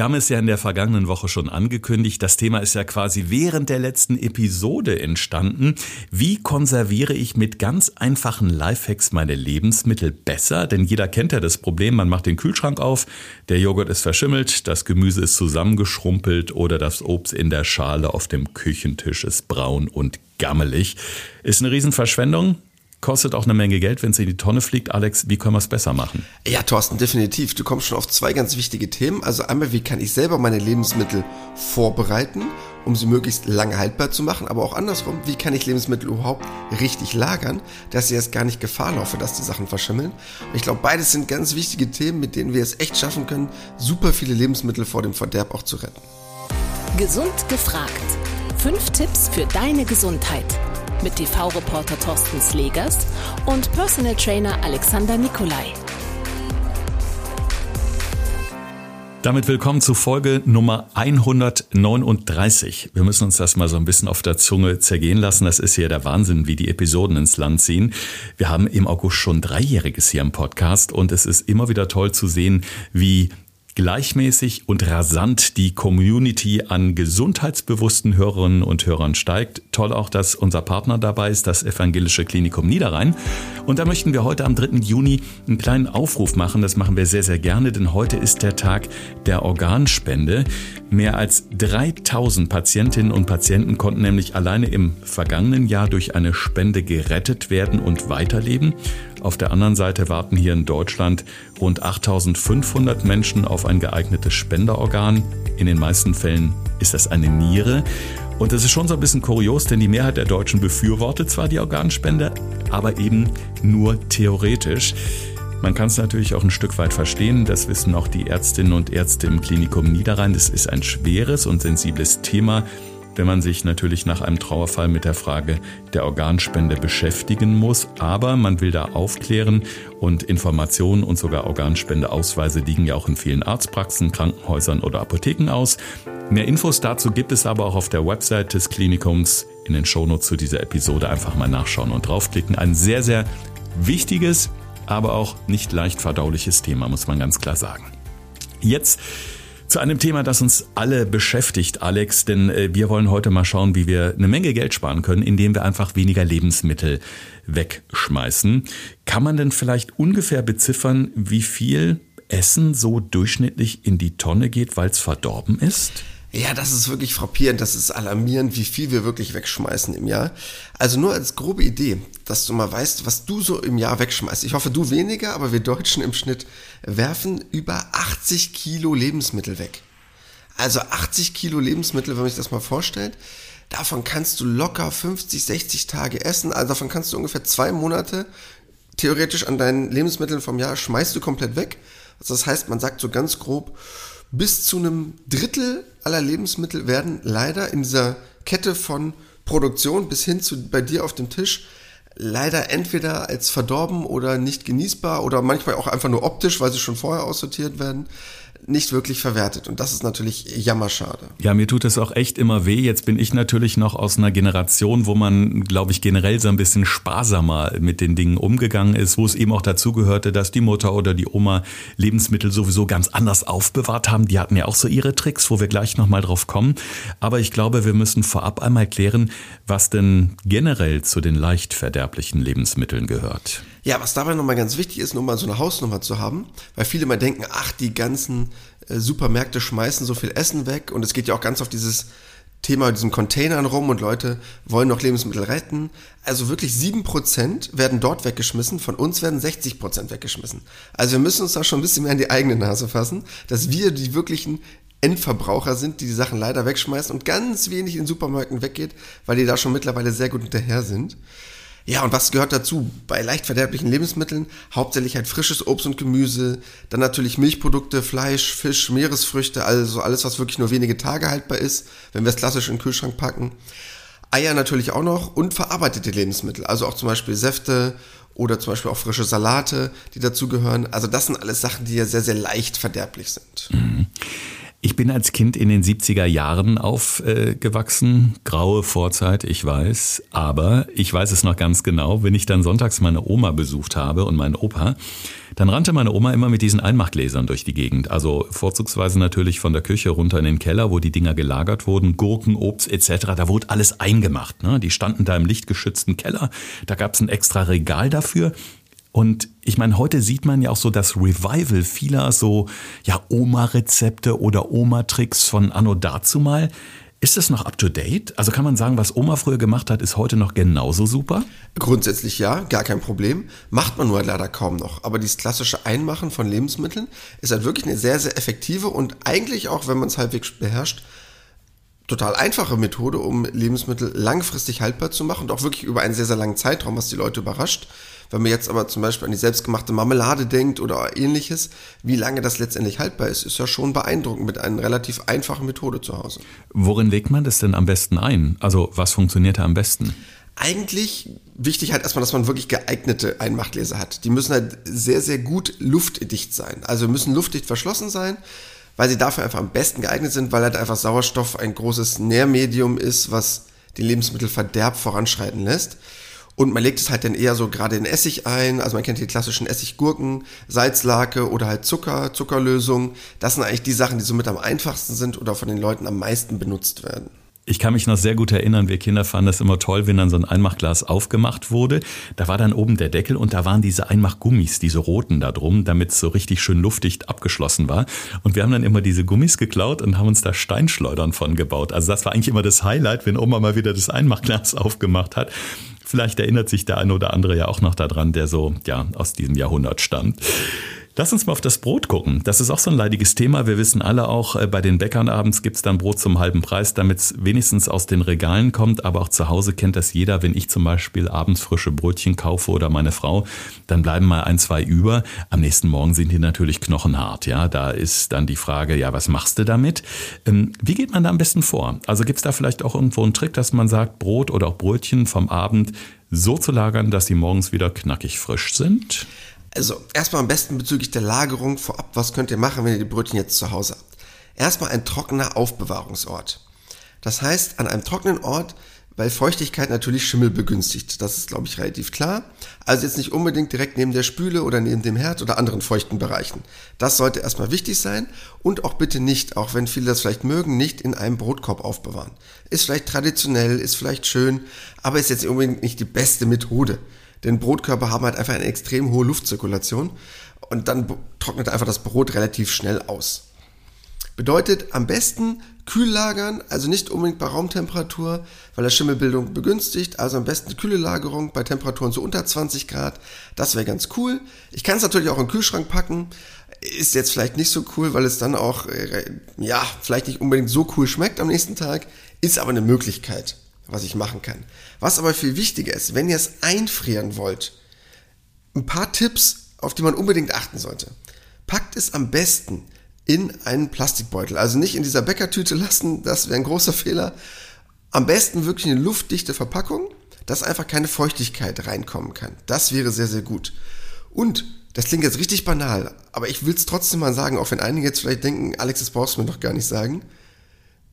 Wir haben es ja in der vergangenen Woche schon angekündigt. Das Thema ist ja quasi während der letzten Episode entstanden. Wie konserviere ich mit ganz einfachen Lifehacks meine Lebensmittel besser? Denn jeder kennt ja das Problem, man macht den Kühlschrank auf, der Joghurt ist verschimmelt, das Gemüse ist zusammengeschrumpelt oder das Obst in der Schale auf dem Küchentisch ist braun und gammelig. Ist eine Riesenverschwendung. Kostet auch eine Menge Geld, wenn es in die Tonne fliegt. Alex, wie können wir es besser machen? Ja, Thorsten, definitiv. Du kommst schon auf zwei ganz wichtige Themen. Also einmal, wie kann ich selber meine Lebensmittel vorbereiten, um sie möglichst lange haltbar zu machen, aber auch andersrum, wie kann ich Lebensmittel überhaupt richtig lagern, dass sie erst gar nicht Gefahr laufen, dass die Sachen verschimmeln. Und ich glaube, beides sind ganz wichtige Themen, mit denen wir es echt schaffen können, super viele Lebensmittel vor dem Verderb auch zu retten. Gesund gefragt. Fünf Tipps für deine Gesundheit mit TV-Reporter Thorsten Slegers und Personal Trainer Alexander Nikolai. Damit willkommen zu Folge Nummer 139. Wir müssen uns das mal so ein bisschen auf der Zunge zergehen lassen. Das ist ja der Wahnsinn, wie die Episoden ins Land ziehen. Wir haben im August schon Dreijähriges hier im Podcast und es ist immer wieder toll zu sehen, wie gleichmäßig und rasant die Community an gesundheitsbewussten Hörerinnen und Hörern steigt. Toll auch, dass unser Partner dabei ist, das Evangelische Klinikum Niederrhein. Und da möchten wir heute am 3. Juni einen kleinen Aufruf machen. Das machen wir sehr, sehr gerne, denn heute ist der Tag der Organspende. Mehr als 3000 Patientinnen und Patienten konnten nämlich alleine im vergangenen Jahr durch eine Spende gerettet werden und weiterleben. Auf der anderen Seite warten hier in Deutschland rund 8500 Menschen auf ein geeignetes Spenderorgan. In den meisten Fällen ist das eine Niere. Und das ist schon so ein bisschen kurios, denn die Mehrheit der Deutschen befürwortet zwar die Organspende, aber eben nur theoretisch. Man kann es natürlich auch ein Stück weit verstehen, das wissen auch die Ärztinnen und Ärzte im Klinikum Niederrhein. Das ist ein schweres und sensibles Thema wenn man sich natürlich nach einem Trauerfall mit der Frage der Organspende beschäftigen muss. Aber man will da aufklären und Informationen und sogar Organspendeausweise liegen ja auch in vielen Arztpraxen, Krankenhäusern oder Apotheken aus. Mehr Infos dazu gibt es aber auch auf der Website des Klinikums. In den Shownotes zu dieser Episode einfach mal nachschauen und draufklicken. Ein sehr, sehr wichtiges, aber auch nicht leicht verdauliches Thema, muss man ganz klar sagen. Jetzt zu einem Thema, das uns alle beschäftigt, Alex, denn äh, wir wollen heute mal schauen, wie wir eine Menge Geld sparen können, indem wir einfach weniger Lebensmittel wegschmeißen. Kann man denn vielleicht ungefähr beziffern, wie viel Essen so durchschnittlich in die Tonne geht, weil es verdorben ist? Ja, das ist wirklich frappierend, das ist alarmierend, wie viel wir wirklich wegschmeißen im Jahr. Also nur als grobe Idee, dass du mal weißt, was du so im Jahr wegschmeißt. Ich hoffe, du weniger, aber wir Deutschen im Schnitt werfen über 80 Kilo Lebensmittel weg. Also 80 Kilo Lebensmittel, wenn man sich das mal vorstellt, davon kannst du locker 50, 60 Tage essen. Also davon kannst du ungefähr zwei Monate theoretisch an deinen Lebensmitteln vom Jahr schmeißt du komplett weg. Also das heißt, man sagt so ganz grob, bis zu einem Drittel aller Lebensmittel werden leider in dieser Kette von Produktion bis hin zu bei dir auf dem Tisch leider entweder als verdorben oder nicht genießbar oder manchmal auch einfach nur optisch, weil sie schon vorher aussortiert werden, nicht wirklich verwertet. Und das ist natürlich jammerschade. Ja, mir tut es auch echt immer weh. Jetzt bin ich natürlich noch aus einer Generation, wo man, glaube ich, generell so ein bisschen sparsamer mit den Dingen umgegangen ist, wo es eben auch dazu gehörte, dass die Mutter oder die Oma Lebensmittel sowieso ganz anders aufbewahrt haben. Die hatten ja auch so ihre Tricks, wo wir gleich nochmal drauf kommen. Aber ich glaube, wir müssen vorab einmal klären, was denn generell zu den leicht verderblichen Lebensmitteln gehört. Ja, was dabei nochmal ganz wichtig ist, nur mal so eine Hausnummer zu haben, weil viele mal denken, ach, die ganzen äh, Supermärkte schmeißen so viel Essen weg und es geht ja auch ganz auf dieses Thema diesen Containern rum und Leute wollen noch Lebensmittel retten. Also wirklich 7% werden dort weggeschmissen, von uns werden 60% weggeschmissen. Also wir müssen uns da schon ein bisschen mehr in die eigene Nase fassen, dass wir die wirklichen Endverbraucher sind, die die Sachen leider wegschmeißen und ganz wenig in Supermärkten weggeht, weil die da schon mittlerweile sehr gut hinterher sind. Ja, und was gehört dazu? Bei leicht verderblichen Lebensmitteln hauptsächlich halt frisches Obst und Gemüse, dann natürlich Milchprodukte, Fleisch, Fisch, Meeresfrüchte, also alles, was wirklich nur wenige Tage haltbar ist, wenn wir es klassisch in den Kühlschrank packen. Eier natürlich auch noch und verarbeitete Lebensmittel, also auch zum Beispiel Säfte oder zum Beispiel auch frische Salate, die dazugehören. Also das sind alles Sachen, die ja sehr, sehr leicht verderblich sind. Mhm bin als Kind in den 70er Jahren aufgewachsen. Graue Vorzeit, ich weiß. Aber ich weiß es noch ganz genau, wenn ich dann sonntags meine Oma besucht habe und meinen Opa, dann rannte meine Oma immer mit diesen Einmachgläsern durch die Gegend. Also vorzugsweise natürlich von der Küche runter in den Keller, wo die Dinger gelagert wurden, Gurken, Obst etc. Da wurde alles eingemacht. Ne? Die standen da im lichtgeschützten Keller. Da gab es ein extra Regal dafür. Und ich meine, heute sieht man ja auch so das Revival vieler so ja Oma-Rezepte oder Oma-Tricks von Anno dazumal. Ist das noch up to date? Also kann man sagen, was Oma früher gemacht hat, ist heute noch genauso super? Grundsätzlich ja, gar kein Problem. Macht man nur halt leider kaum noch. Aber dieses klassische Einmachen von Lebensmitteln ist halt wirklich eine sehr, sehr effektive und eigentlich auch, wenn man es halbwegs beherrscht, total einfache Methode, um Lebensmittel langfristig haltbar zu machen und auch wirklich über einen sehr, sehr langen Zeitraum, was die Leute überrascht. Wenn man jetzt aber zum Beispiel an die selbstgemachte Marmelade denkt oder ähnliches, wie lange das letztendlich haltbar ist, ist ja schon beeindruckend mit einer relativ einfachen Methode zu Hause. Worin legt man das denn am besten ein? Also was funktioniert da am besten? Eigentlich wichtig halt erstmal, dass man wirklich geeignete Einmachtgläser hat. Die müssen halt sehr, sehr gut luftdicht sein. Also müssen luftdicht verschlossen sein, weil sie dafür einfach am besten geeignet sind, weil halt einfach Sauerstoff ein großes Nährmedium ist, was den Lebensmittelverderb voranschreiten lässt. Und man legt es halt dann eher so gerade in Essig ein. Also man kennt die klassischen Essiggurken, Salzlake oder halt Zucker, Zuckerlösung. Das sind eigentlich die Sachen, die somit am einfachsten sind oder von den Leuten am meisten benutzt werden. Ich kann mich noch sehr gut erinnern, wir Kinder fanden das immer toll, wenn dann so ein Einmachglas aufgemacht wurde. Da war dann oben der Deckel und da waren diese Einmachgummis, diese roten da drum, damit es so richtig schön luftdicht abgeschlossen war. Und wir haben dann immer diese Gummis geklaut und haben uns da Steinschleudern von gebaut. Also das war eigentlich immer das Highlight, wenn Oma mal wieder das Einmachglas aufgemacht hat. Vielleicht erinnert sich der eine oder andere ja auch noch daran, der so ja aus diesem Jahrhundert stammt. Lass uns mal auf das Brot gucken. Das ist auch so ein leidiges Thema. Wir wissen alle auch, äh, bei den Bäckern abends gibt es dann Brot zum halben Preis, damit es wenigstens aus den Regalen kommt. Aber auch zu Hause kennt das jeder. Wenn ich zum Beispiel abends frische Brötchen kaufe oder meine Frau, dann bleiben mal ein, zwei über. Am nächsten Morgen sind die natürlich knochenhart. Ja, da ist dann die Frage, ja, was machst du damit? Ähm, wie geht man da am besten vor? Also gibt es da vielleicht auch irgendwo einen Trick, dass man sagt, Brot oder auch Brötchen vom Abend so zu lagern, dass sie morgens wieder knackig frisch sind? Also erstmal am besten bezüglich der Lagerung vorab, was könnt ihr machen, wenn ihr die Brötchen jetzt zu Hause habt? Erstmal ein trockener Aufbewahrungsort. Das heißt, an einem trockenen Ort, weil Feuchtigkeit natürlich Schimmel begünstigt. Das ist, glaube ich, relativ klar. Also jetzt nicht unbedingt direkt neben der Spüle oder neben dem Herd oder anderen feuchten Bereichen. Das sollte erstmal wichtig sein und auch bitte nicht, auch wenn viele das vielleicht mögen, nicht in einem Brotkorb aufbewahren. Ist vielleicht traditionell, ist vielleicht schön, aber ist jetzt unbedingt nicht die beste Methode. Denn Brotkörper haben halt einfach eine extrem hohe Luftzirkulation und dann trocknet einfach das Brot relativ schnell aus. Bedeutet am besten kühl lagern, also nicht unbedingt bei Raumtemperatur, weil das Schimmelbildung begünstigt, also am besten kühle Lagerung bei Temperaturen so unter 20 Grad. Das wäre ganz cool. Ich kann es natürlich auch in den Kühlschrank packen. Ist jetzt vielleicht nicht so cool, weil es dann auch, äh, ja, vielleicht nicht unbedingt so cool schmeckt am nächsten Tag. Ist aber eine Möglichkeit was ich machen kann. Was aber viel wichtiger ist, wenn ihr es einfrieren wollt, ein paar Tipps, auf die man unbedingt achten sollte. Packt es am besten in einen Plastikbeutel. Also nicht in dieser Bäckertüte lassen, das wäre ein großer Fehler. Am besten wirklich eine luftdichte Verpackung, dass einfach keine Feuchtigkeit reinkommen kann. Das wäre sehr, sehr gut. Und, das klingt jetzt richtig banal, aber ich will es trotzdem mal sagen, auch wenn einige jetzt vielleicht denken, Alex, das brauchst du mir doch gar nicht sagen.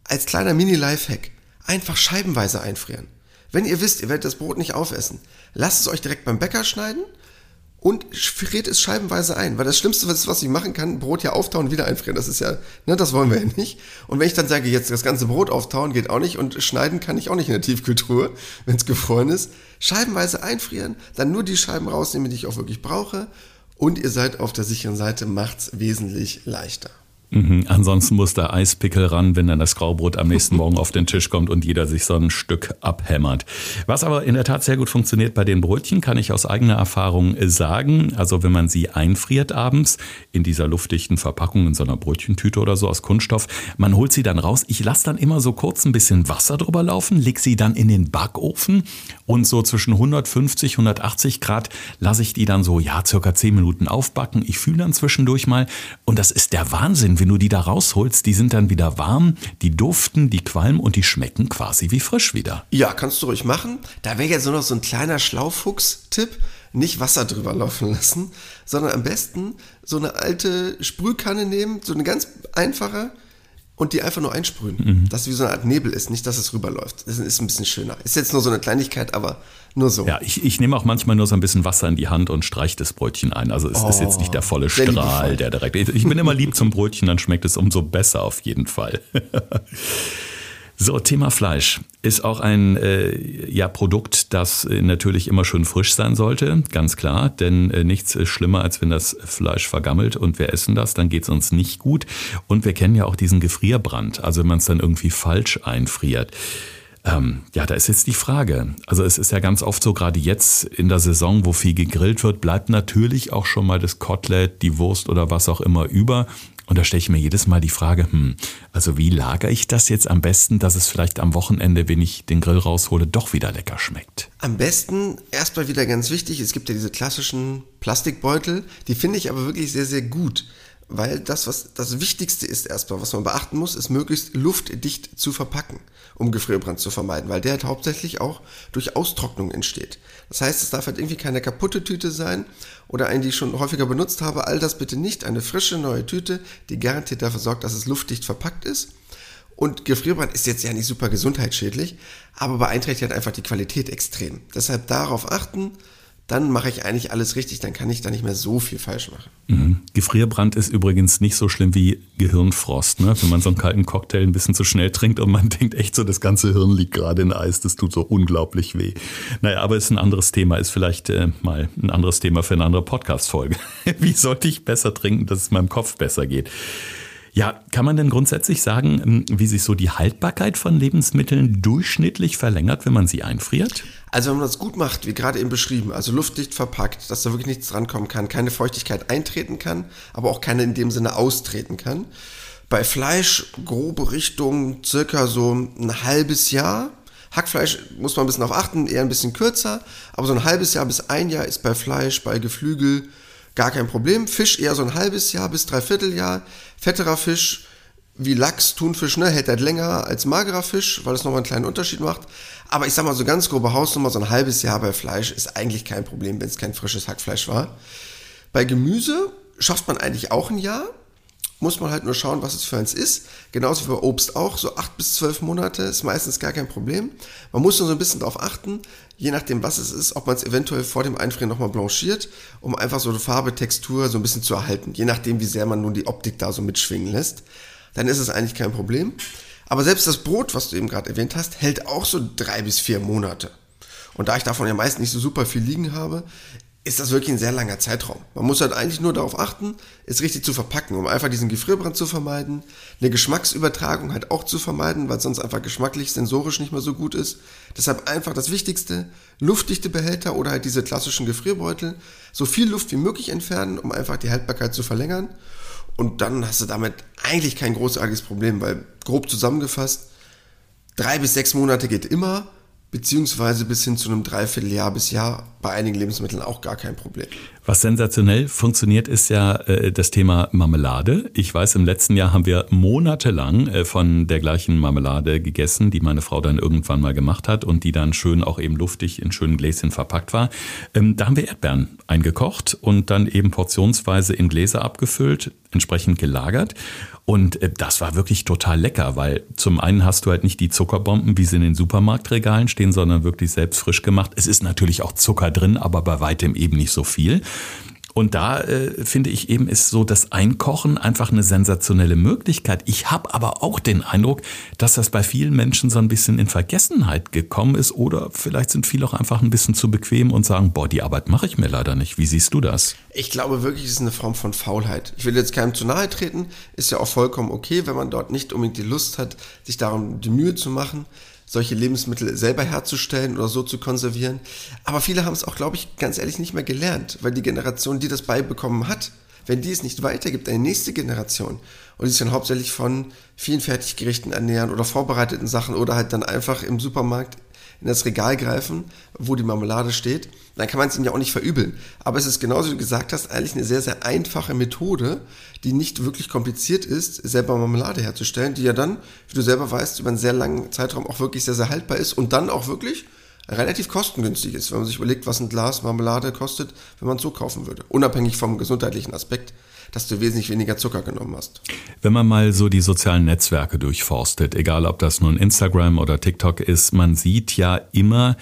Als kleiner Mini-Lifehack einfach scheibenweise einfrieren. Wenn ihr wisst, ihr werdet das Brot nicht aufessen, lasst es euch direkt beim Bäcker schneiden und friert es scheibenweise ein. Weil das Schlimmste, was, ich machen kann, Brot ja auftauen, wieder einfrieren. Das ist ja, ne, das wollen wir ja nicht. Und wenn ich dann sage, jetzt das ganze Brot auftauen, geht auch nicht und schneiden kann ich auch nicht in der Tiefkühltruhe, wenn es gefroren ist. Scheibenweise einfrieren, dann nur die Scheiben rausnehmen, die ich auch wirklich brauche. Und ihr seid auf der sicheren Seite, macht's wesentlich leichter. Mhm. Ansonsten muss der Eispickel ran, wenn dann das Graubrot am nächsten Morgen auf den Tisch kommt und jeder sich so ein Stück abhämmert. Was aber in der Tat sehr gut funktioniert bei den Brötchen, kann ich aus eigener Erfahrung sagen. Also wenn man sie einfriert abends in dieser luftdichten Verpackung, in so einer Brötchentüte oder so aus Kunststoff, man holt sie dann raus. Ich lasse dann immer so kurz ein bisschen Wasser drüber laufen, leg sie dann in den Backofen und so zwischen 150, 180 Grad lasse ich die dann so, ja, circa 10 Minuten aufbacken. Ich fühle dann zwischendurch mal und das ist der Wahnsinn wenn du die da rausholst, die sind dann wieder warm, die duften, die qualmen und die schmecken quasi wie frisch wieder. Ja, kannst du ruhig machen. Da wäre jetzt nur noch so ein kleiner Schlaufuchs-Tipp. Nicht Wasser drüber laufen lassen, sondern am besten so eine alte Sprühkanne nehmen, so eine ganz einfache, und die einfach nur einsprühen. Mhm. Dass es wie so eine Art Nebel ist, nicht, dass es rüberläuft. Das ist ein bisschen schöner. Ist jetzt nur so eine Kleinigkeit, aber nur so. Ja, ich, ich nehme auch manchmal nur so ein bisschen Wasser in die Hand und streiche das Brötchen ein. Also es oh, ist jetzt nicht der volle Strahl, der direkt. Ich bin immer lieb zum Brötchen, dann schmeckt es umso besser auf jeden Fall. So, Thema Fleisch ist auch ein äh, ja, Produkt, das äh, natürlich immer schön frisch sein sollte, ganz klar, denn äh, nichts ist schlimmer, als wenn das Fleisch vergammelt und wir essen das, dann geht es uns nicht gut. Und wir kennen ja auch diesen Gefrierbrand, also wenn man es dann irgendwie falsch einfriert. Ähm, ja, da ist jetzt die Frage. Also es ist ja ganz oft so, gerade jetzt in der Saison, wo viel gegrillt wird, bleibt natürlich auch schon mal das Kotelett, die Wurst oder was auch immer über. Und da stelle ich mir jedes Mal die Frage, hm, also wie lagere ich das jetzt am besten, dass es vielleicht am Wochenende, wenn ich den Grill raushole, doch wieder lecker schmeckt? Am besten, erstmal wieder ganz wichtig, es gibt ja diese klassischen Plastikbeutel, die finde ich aber wirklich sehr, sehr gut. Weil das, was das Wichtigste ist erstmal, was man beachten muss, ist möglichst luftdicht zu verpacken, um Gefrierbrand zu vermeiden, weil der halt hauptsächlich auch durch Austrocknung entsteht. Das heißt, es darf halt irgendwie keine kaputte Tüte sein oder eine, die ich schon häufiger benutzt habe. All das bitte nicht. Eine frische neue Tüte, die garantiert dafür sorgt, dass es luftdicht verpackt ist. Und Gefrierbrand ist jetzt ja nicht super gesundheitsschädlich, aber beeinträchtigt halt einfach die Qualität extrem. Deshalb darauf achten, dann mache ich eigentlich alles richtig, dann kann ich da nicht mehr so viel falsch machen. Mhm. Gefrierbrand ist übrigens nicht so schlimm wie Gehirnfrost, ne? wenn man so einen kalten Cocktail ein bisschen zu schnell trinkt und man denkt echt so, das ganze Hirn liegt gerade in Eis, das tut so unglaublich weh. Naja, aber ist ein anderes Thema, ist vielleicht äh, mal ein anderes Thema für eine andere Podcast-Folge. wie sollte ich besser trinken, dass es meinem Kopf besser geht? Ja, kann man denn grundsätzlich sagen, ähm, wie sich so die Haltbarkeit von Lebensmitteln durchschnittlich verlängert, wenn man sie einfriert? Also wenn man das gut macht, wie gerade eben beschrieben, also luftdicht verpackt, dass da wirklich nichts drankommen kann, keine Feuchtigkeit eintreten kann, aber auch keine in dem Sinne austreten kann. Bei Fleisch grobe Richtung circa so ein halbes Jahr. Hackfleisch muss man ein bisschen auf achten, eher ein bisschen kürzer, aber so ein halbes Jahr bis ein Jahr ist bei Fleisch, bei Geflügel gar kein Problem. Fisch eher so ein halbes Jahr bis dreiviertel Jahr. Fetterer Fisch wie Lachs, Thunfisch, ne, hält halt länger als magerer Fisch, weil es nochmal einen kleinen Unterschied macht. Aber ich sag mal, so ganz grobe Hausnummer, so ein halbes Jahr bei Fleisch ist eigentlich kein Problem, wenn es kein frisches Hackfleisch war. Bei Gemüse schafft man eigentlich auch ein Jahr muss man halt nur schauen, was es für eins ist. Genauso wie bei Obst auch, so acht bis zwölf Monate ist meistens gar kein Problem. Man muss nur so ein bisschen darauf achten, je nachdem, was es ist, ob man es eventuell vor dem Einfrieren nochmal blanchiert, um einfach so eine Farbe, Textur so ein bisschen zu erhalten. Je nachdem, wie sehr man nun die Optik da so mitschwingen lässt. Dann ist es eigentlich kein Problem. Aber selbst das Brot, was du eben gerade erwähnt hast, hält auch so drei bis vier Monate. Und da ich davon ja meist nicht so super viel liegen habe, ist das wirklich ein sehr langer Zeitraum. Man muss halt eigentlich nur darauf achten, es richtig zu verpacken, um einfach diesen Gefrierbrand zu vermeiden, eine Geschmacksübertragung halt auch zu vermeiden, weil sonst einfach geschmacklich, sensorisch nicht mehr so gut ist. Deshalb einfach das Wichtigste, luftdichte Behälter oder halt diese klassischen Gefrierbeutel, so viel Luft wie möglich entfernen, um einfach die Haltbarkeit zu verlängern. Und dann hast du damit eigentlich kein großartiges Problem, weil grob zusammengefasst, drei bis sechs Monate geht immer beziehungsweise bis hin zu einem Dreivierteljahr bis Jahr bei einigen Lebensmitteln auch gar kein Problem. Was sensationell funktioniert, ist ja äh, das Thema Marmelade. Ich weiß, im letzten Jahr haben wir monatelang äh, von der gleichen Marmelade gegessen, die meine Frau dann irgendwann mal gemacht hat und die dann schön auch eben luftig in schönen Gläschen verpackt war. Ähm, da haben wir Erdbeeren eingekocht und dann eben portionsweise in Gläser abgefüllt, entsprechend gelagert. Und äh, das war wirklich total lecker, weil zum einen hast du halt nicht die Zuckerbomben, wie sie in den Supermarktregalen stehen, sondern wirklich selbst frisch gemacht. Es ist natürlich auch Zucker drin, aber bei weitem eben nicht so viel. Und da äh, finde ich eben ist so das Einkochen einfach eine sensationelle Möglichkeit. Ich habe aber auch den Eindruck, dass das bei vielen Menschen so ein bisschen in Vergessenheit gekommen ist oder vielleicht sind viele auch einfach ein bisschen zu bequem und sagen, boah, die Arbeit mache ich mir leider nicht. Wie siehst du das? Ich glaube wirklich, es ist eine Form von Faulheit. Ich will jetzt keinem zu nahe treten, ist ja auch vollkommen okay, wenn man dort nicht unbedingt die Lust hat, sich darum die Mühe zu machen solche Lebensmittel selber herzustellen oder so zu konservieren. Aber viele haben es auch, glaube ich, ganz ehrlich nicht mehr gelernt, weil die Generation, die das beibekommen hat, wenn die es nicht weitergibt, eine nächste Generation und die sich dann hauptsächlich von vielen Fertiggerichten ernähren oder vorbereiteten Sachen oder halt dann einfach im Supermarkt in das Regal greifen, wo die Marmelade steht, dann kann man es ihnen ja auch nicht verübeln. Aber es ist genauso wie du gesagt hast, eigentlich eine sehr, sehr einfache Methode, die nicht wirklich kompliziert ist, selber Marmelade herzustellen, die ja dann, wie du selber weißt, über einen sehr langen Zeitraum auch wirklich sehr, sehr haltbar ist und dann auch wirklich relativ kostengünstig ist, wenn man sich überlegt, was ein Glas Marmelade kostet, wenn man es so kaufen würde. Unabhängig vom gesundheitlichen Aspekt, dass du wesentlich weniger Zucker genommen hast. Wenn man mal so die sozialen Netzwerke durchforstet, egal ob das nun Instagram oder TikTok ist, man sieht ja immer,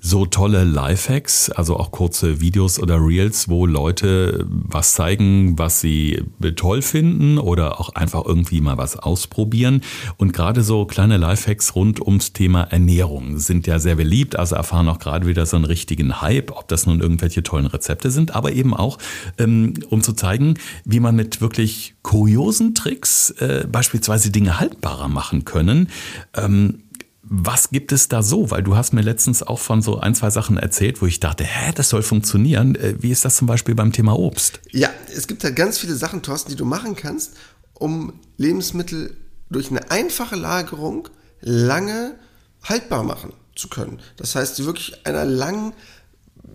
so tolle Lifehacks, also auch kurze Videos oder Reels, wo Leute was zeigen, was sie toll finden oder auch einfach irgendwie mal was ausprobieren. Und gerade so kleine Lifehacks rund ums Thema Ernährung sind ja sehr beliebt, also erfahren auch gerade wieder so einen richtigen Hype, ob das nun irgendwelche tollen Rezepte sind, aber eben auch, ähm, um zu zeigen, wie man mit wirklich kuriosen Tricks äh, beispielsweise Dinge haltbarer machen können. Ähm, was gibt es da so? Weil du hast mir letztens auch von so ein, zwei Sachen erzählt, wo ich dachte, hä, das soll funktionieren. Äh, wie ist das zum Beispiel beim Thema Obst? Ja, es gibt halt ganz viele Sachen, Thorsten, die du machen kannst, um Lebensmittel durch eine einfache Lagerung lange haltbar machen zu können. Das heißt, sie wirklich einer langen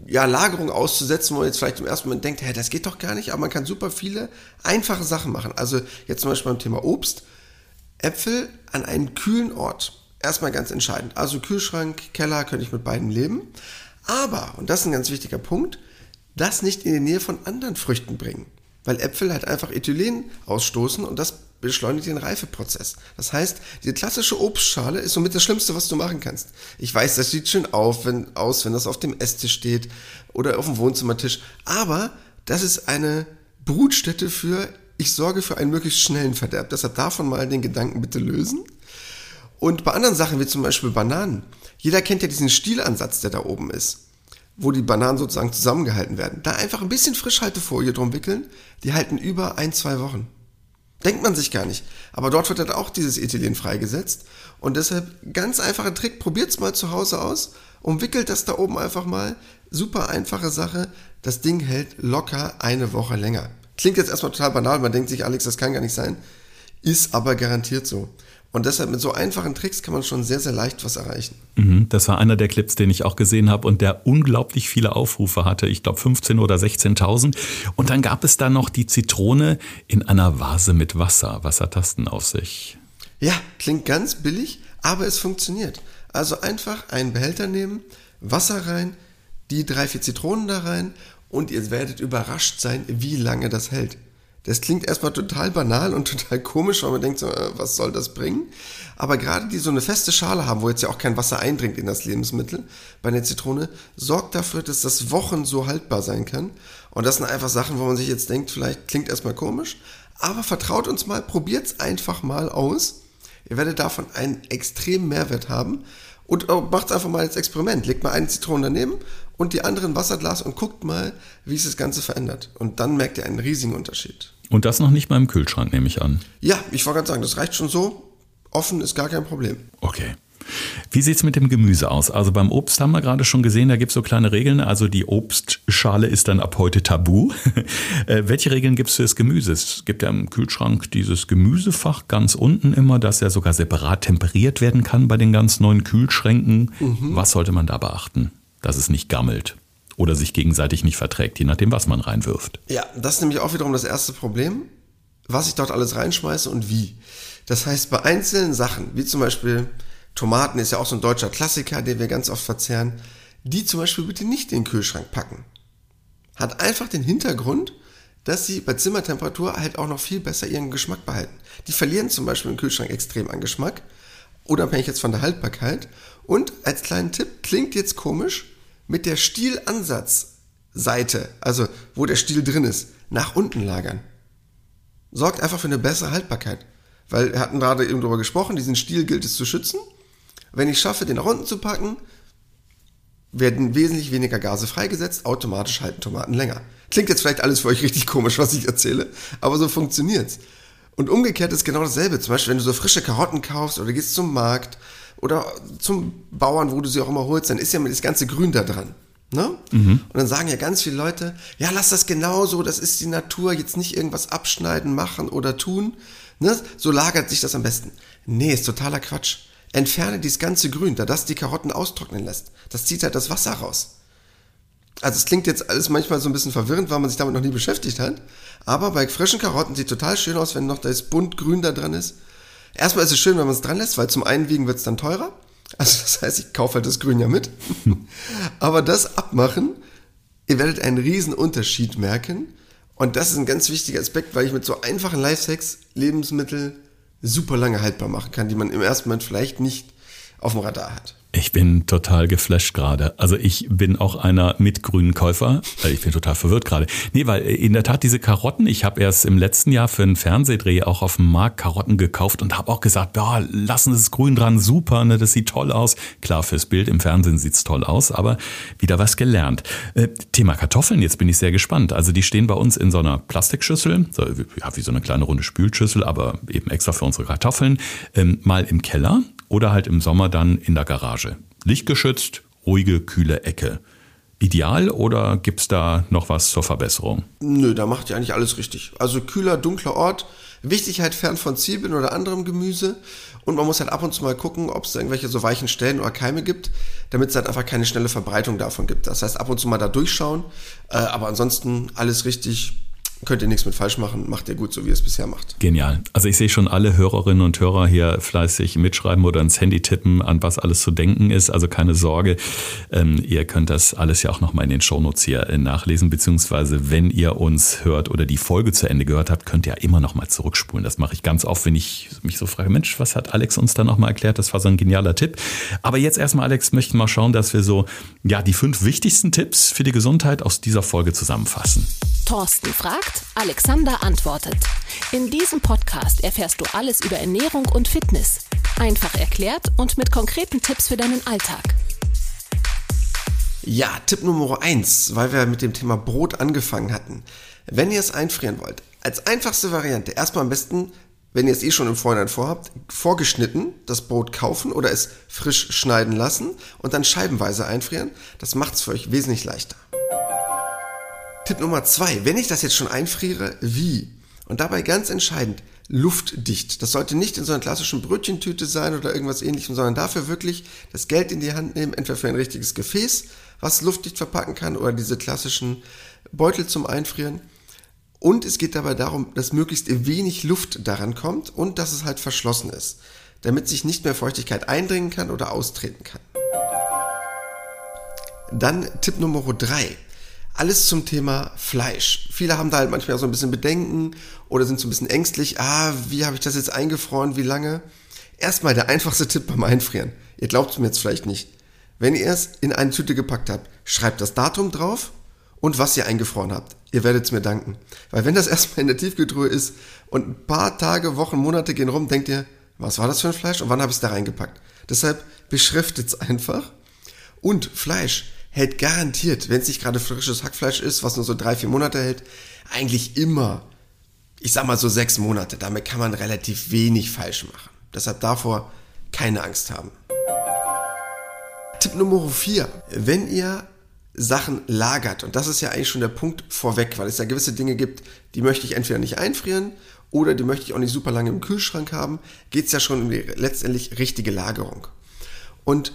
ja, Lagerung auszusetzen, wo man jetzt vielleicht im ersten Moment denkt, hä, das geht doch gar nicht, aber man kann super viele einfache Sachen machen. Also jetzt zum Beispiel beim Thema Obst. Äpfel an einen kühlen Ort erstmal ganz entscheidend. Also Kühlschrank, Keller könnte ich mit beiden leben. Aber, und das ist ein ganz wichtiger Punkt, das nicht in die Nähe von anderen Früchten bringen. Weil Äpfel halt einfach Ethylen ausstoßen und das beschleunigt den Reifeprozess. Das heißt, diese klassische Obstschale ist somit das Schlimmste, was du machen kannst. Ich weiß, das sieht schön auf, wenn, aus, wenn das auf dem Esstisch steht oder auf dem Wohnzimmertisch. Aber das ist eine Brutstätte für, ich sorge für einen möglichst schnellen Verderb. Deshalb davon mal den Gedanken bitte lösen. Und bei anderen Sachen, wie zum Beispiel Bananen, jeder kennt ja diesen Stielansatz, der da oben ist, wo die Bananen sozusagen zusammengehalten werden. Da einfach ein bisschen Frischhaltefolie drum wickeln, die halten über ein, zwei Wochen. Denkt man sich gar nicht. Aber dort wird dann auch dieses Ethylen freigesetzt. Und deshalb ganz einfacher Trick, probiert's mal zu Hause aus, umwickelt das da oben einfach mal. Super einfache Sache. Das Ding hält locker eine Woche länger. Klingt jetzt erstmal total banal, man denkt sich, Alex, das kann gar nicht sein. Ist aber garantiert so. Und deshalb mit so einfachen Tricks kann man schon sehr, sehr leicht was erreichen. Mhm, das war einer der Clips, den ich auch gesehen habe und der unglaublich viele Aufrufe hatte. Ich glaube 15 oder 16.000. Und dann gab es da noch die Zitrone in einer Vase mit Wasser. Was hat das denn auf sich? Ja, klingt ganz billig, aber es funktioniert. Also einfach einen Behälter nehmen, Wasser rein, die drei, vier Zitronen da rein und ihr werdet überrascht sein, wie lange das hält. Das klingt erstmal total banal und total komisch, weil man denkt so, äh, was soll das bringen? Aber gerade die so eine feste Schale haben, wo jetzt ja auch kein Wasser eindringt in das Lebensmittel, bei der Zitrone, sorgt dafür, dass das Wochen so haltbar sein kann. Und das sind einfach Sachen, wo man sich jetzt denkt, vielleicht klingt erstmal komisch, aber vertraut uns mal, probiert's einfach mal aus. Ihr werdet davon einen extremen Mehrwert haben. Und macht einfach mal als Experiment. Legt mal eine Zitrone daneben und die andere in Wasserglas und guckt mal, wie sich das Ganze verändert. Und dann merkt ihr einen riesigen Unterschied. Und das noch nicht mal im Kühlschrank, nehme ich an. Ja, ich wollte gerade sagen, das reicht schon so. Offen ist gar kein Problem. Okay. Wie sieht es mit dem Gemüse aus? Also beim Obst haben wir gerade schon gesehen, da gibt es so kleine Regeln. Also die Obstschale ist dann ab heute tabu. äh, welche Regeln gibt es für das Gemüse? Es gibt ja im Kühlschrank dieses Gemüsefach ganz unten immer, das ja sogar separat temperiert werden kann bei den ganz neuen Kühlschränken. Mhm. Was sollte man da beachten, dass es nicht gammelt? Oder sich gegenseitig nicht verträgt, je nachdem, was man reinwirft. Ja, das ist nämlich auch wiederum das erste Problem, was ich dort alles reinschmeiße und wie. Das heißt, bei einzelnen Sachen, wie zum Beispiel Tomaten ist ja auch so ein deutscher Klassiker, den wir ganz oft verzehren, die zum Beispiel bitte nicht in den Kühlschrank packen. Hat einfach den Hintergrund, dass sie bei Zimmertemperatur halt auch noch viel besser ihren Geschmack behalten. Die verlieren zum Beispiel im Kühlschrank extrem an Geschmack, unabhängig jetzt von der Haltbarkeit. Und als kleinen Tipp, klingt jetzt komisch, mit der Stielansatzseite, also wo der Stiel drin ist, nach unten lagern. Sorgt einfach für eine bessere Haltbarkeit. Weil wir hatten gerade eben darüber gesprochen, diesen Stiel gilt es zu schützen. Wenn ich schaffe, den nach unten zu packen, werden wesentlich weniger Gase freigesetzt, automatisch halten Tomaten länger. Klingt jetzt vielleicht alles für euch richtig komisch, was ich erzähle, aber so funktioniert's. Und umgekehrt ist genau dasselbe. Zum Beispiel, wenn du so frische Karotten kaufst oder gehst zum Markt oder zum Bauern, wo du sie auch immer holst, dann ist ja das ganze Grün da dran. Ne? Mhm. Und dann sagen ja ganz viele Leute, ja, lass das genauso, das ist die Natur, jetzt nicht irgendwas abschneiden, machen oder tun. Ne? So lagert sich das am besten. Nee, ist totaler Quatsch. Entferne dieses ganze Grün, da das die Karotten austrocknen lässt. Das zieht halt das Wasser raus. Also es klingt jetzt alles manchmal so ein bisschen verwirrend, weil man sich damit noch nie beschäftigt hat. Aber bei frischen Karotten sieht total schön aus, wenn noch das bunt grün da dran ist. Erstmal ist es schön, wenn man es dran lässt, weil zum einen wiegen wird es dann teurer. Also das heißt, ich kaufe halt das Grün ja mit. Aber das abmachen, ihr werdet einen riesen Unterschied merken. Und das ist ein ganz wichtiger Aspekt, weil ich mit so einfachen Lifehacks Lebensmittel super lange haltbar machen kann, die man im ersten Moment vielleicht nicht auf dem Radar hat. Ich bin total geflasht gerade. Also ich bin auch einer mit grünen Käufer. Äh, ich bin total verwirrt gerade. Nee, weil in der Tat diese Karotten, ich habe erst im letzten Jahr für einen Fernsehdreh auch auf dem Markt Karotten gekauft und habe auch gesagt, ja, lassen Sie es grün dran, super, ne, das sieht toll aus. Klar, fürs Bild im Fernsehen sieht's toll aus, aber wieder was gelernt. Äh, Thema Kartoffeln, jetzt bin ich sehr gespannt. Also die stehen bei uns in so einer Plastikschüssel, so, ja, wie so eine kleine runde Spülschüssel, aber eben extra für unsere Kartoffeln, ähm, mal im Keller oder halt im Sommer dann in der Garage. Lichtgeschützt, ruhige, kühle Ecke. Ideal oder gibt es da noch was zur Verbesserung? Nö, da macht ihr eigentlich alles richtig. Also kühler, dunkler Ort, wichtig halt fern von Zwiebeln oder anderem Gemüse und man muss halt ab und zu mal gucken, ob es irgendwelche so weichen Stellen oder Keime gibt, damit es halt einfach keine schnelle Verbreitung davon gibt. Das heißt, ab und zu mal da durchschauen, äh, aber ansonsten alles richtig, könnt ihr nichts mit falsch machen, macht ihr gut, so wie ihr es bisher macht. Genial. Also ich sehe schon alle Hörerinnen und Hörer hier fleißig mitschreiben oder ins Handy tippen, an was alles zu denken ist. Also keine Sorge, ähm, ihr könnt das alles ja auch nochmal in den Shownotes hier äh, nachlesen, beziehungsweise wenn ihr uns hört oder die Folge zu Ende gehört habt, könnt ihr ja immer nochmal zurückspulen. Das mache ich ganz oft, wenn ich mich so frage, Mensch, was hat Alex uns da nochmal erklärt? Das war so ein genialer Tipp. Aber jetzt erstmal, Alex, möchten wir mal schauen, dass wir so, ja, die fünf wichtigsten Tipps für die Gesundheit aus dieser Folge zusammenfassen. Thorsten fragt, Alexander antwortet. In diesem Podcast erfährst du alles über Ernährung und Fitness. Einfach erklärt und mit konkreten Tipps für deinen Alltag. Ja, Tipp Nummer eins, weil wir mit dem Thema Brot angefangen hatten. Wenn ihr es einfrieren wollt, als einfachste Variante, erstmal am besten, wenn ihr es eh schon im Vorhinein vorhabt, vorgeschnitten das Brot kaufen oder es frisch schneiden lassen und dann scheibenweise einfrieren. Das macht es für euch wesentlich leichter. Tipp Nummer zwei, wenn ich das jetzt schon einfriere, wie? Und dabei ganz entscheidend, luftdicht. Das sollte nicht in so einer klassischen Brötchentüte sein oder irgendwas ähnlichem, sondern dafür wirklich das Geld in die Hand nehmen, entweder für ein richtiges Gefäß, was luftdicht verpacken kann, oder diese klassischen Beutel zum Einfrieren. Und es geht dabei darum, dass möglichst wenig Luft daran kommt und dass es halt verschlossen ist, damit sich nicht mehr Feuchtigkeit eindringen kann oder austreten kann. Dann Tipp Nummer drei alles zum Thema Fleisch. Viele haben da halt manchmal so ein bisschen Bedenken oder sind so ein bisschen ängstlich. Ah, wie habe ich das jetzt eingefroren? Wie lange? Erstmal der einfachste Tipp beim Einfrieren. Ihr glaubt es mir jetzt vielleicht nicht. Wenn ihr es in eine Tüte gepackt habt, schreibt das Datum drauf und was ihr eingefroren habt. Ihr werdet es mir danken. Weil wenn das erstmal in der Tiefkühltruhe ist und ein paar Tage, Wochen, Monate gehen rum, denkt ihr, was war das für ein Fleisch und wann habe ich es da reingepackt? Deshalb beschriftet es einfach. Und Fleisch hält garantiert, wenn es nicht gerade frisches Hackfleisch ist, was nur so drei, vier Monate hält, eigentlich immer, ich sag mal so sechs Monate. Damit kann man relativ wenig falsch machen. Deshalb davor keine Angst haben. Tipp Nummer vier: Wenn ihr Sachen lagert, und das ist ja eigentlich schon der Punkt vorweg, weil es ja gewisse Dinge gibt, die möchte ich entweder nicht einfrieren oder die möchte ich auch nicht super lange im Kühlschrank haben, geht es ja schon um die letztendlich richtige Lagerung. Und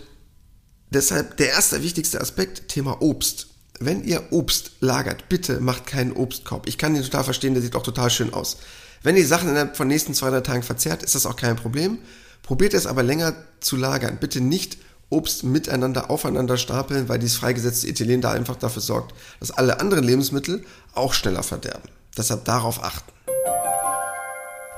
Deshalb der erste wichtigste Aspekt, Thema Obst. Wenn ihr Obst lagert, bitte macht keinen Obstkorb. Ich kann den total verstehen, der sieht auch total schön aus. Wenn ihr Sachen innerhalb von nächsten zwei, drei Tagen verzehrt, ist das auch kein Problem. Probiert es aber länger zu lagern. Bitte nicht Obst miteinander aufeinander stapeln, weil dieses freigesetzte Ethylen da einfach dafür sorgt, dass alle anderen Lebensmittel auch schneller verderben. Deshalb darauf achten.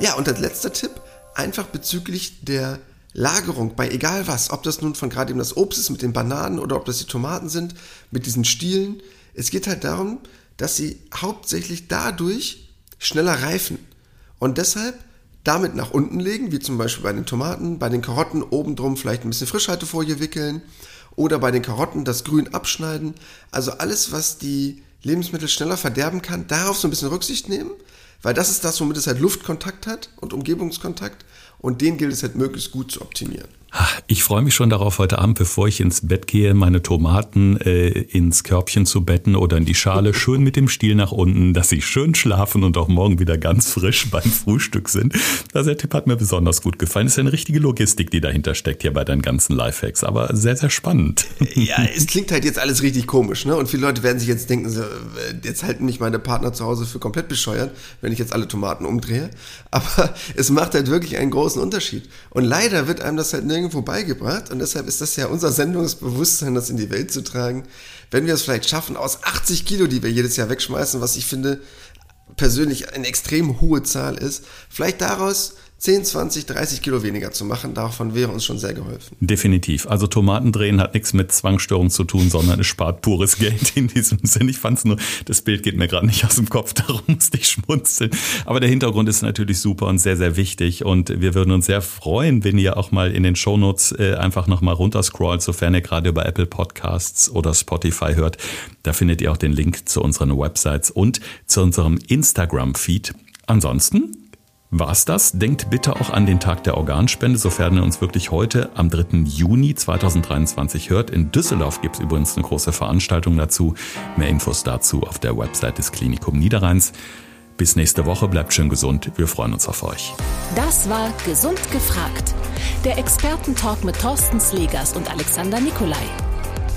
Ja, und als letzter Tipp, einfach bezüglich der Lagerung bei egal was, ob das nun von gerade eben das Obst ist mit den Bananen oder ob das die Tomaten sind mit diesen Stielen. Es geht halt darum, dass sie hauptsächlich dadurch schneller reifen und deshalb damit nach unten legen, wie zum Beispiel bei den Tomaten, bei den Karotten obendrum vielleicht ein bisschen Frischhaltefolie wickeln oder bei den Karotten das Grün abschneiden. Also alles, was die Lebensmittel schneller verderben kann, darauf so ein bisschen Rücksicht nehmen, weil das ist das, womit es halt Luftkontakt hat und Umgebungskontakt und den gilt es halt möglichst gut zu optimieren. Ich freue mich schon darauf, heute Abend, bevor ich ins Bett gehe, meine Tomaten äh, ins Körbchen zu betten oder in die Schale, schön mit dem Stiel nach unten, dass sie schön schlafen und auch morgen wieder ganz frisch beim Frühstück sind. Das der Tipp hat mir besonders gut gefallen. Das ist eine richtige Logistik, die dahinter steckt hier bei deinen ganzen Lifehacks, aber sehr, sehr spannend. Ja, es klingt halt jetzt alles richtig komisch, ne? Und viele Leute werden sich jetzt denken, so, äh, jetzt halten mich meine Partner zu Hause für komplett bescheuert, wenn ich jetzt alle Tomaten umdrehe. Aber es macht halt wirklich einen großen Unterschied. Und leider wird einem das halt nirgends irgendwo beigebracht und deshalb ist das ja unser Sendungsbewusstsein, das in die Welt zu tragen. Wenn wir es vielleicht schaffen, aus 80 Kilo, die wir jedes Jahr wegschmeißen, was ich finde persönlich eine extrem hohe Zahl ist, vielleicht daraus 10, 20, 30 Kilo weniger zu machen, davon wäre uns schon sehr geholfen. Definitiv. Also Tomatendrehen hat nichts mit Zwangsstörung zu tun, sondern es spart pures Geld in diesem Sinn. Ich fand es nur, das Bild geht mir gerade nicht aus dem Kopf, darum musste ich schmunzeln. Aber der Hintergrund ist natürlich super und sehr, sehr wichtig. Und wir würden uns sehr freuen, wenn ihr auch mal in den Shownotes äh, einfach nochmal runterscrollt, sofern ihr gerade über Apple Podcasts oder Spotify hört. Da findet ihr auch den Link zu unseren Websites und zu unserem Instagram-Feed. Ansonsten war's das? Denkt bitte auch an den Tag der Organspende, sofern ihr uns wirklich heute am 3. Juni 2023 hört. In Düsseldorf gibt's übrigens eine große Veranstaltung dazu. Mehr Infos dazu auf der Website des Klinikum Niederrheins. Bis nächste Woche, bleibt schön gesund. Wir freuen uns auf euch. Das war Gesund gefragt. Der Expertentalk mit Thorsten Slegers und Alexander Nikolai.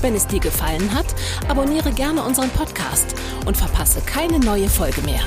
Wenn es dir gefallen hat, abonniere gerne unseren Podcast und verpasse keine neue Folge mehr.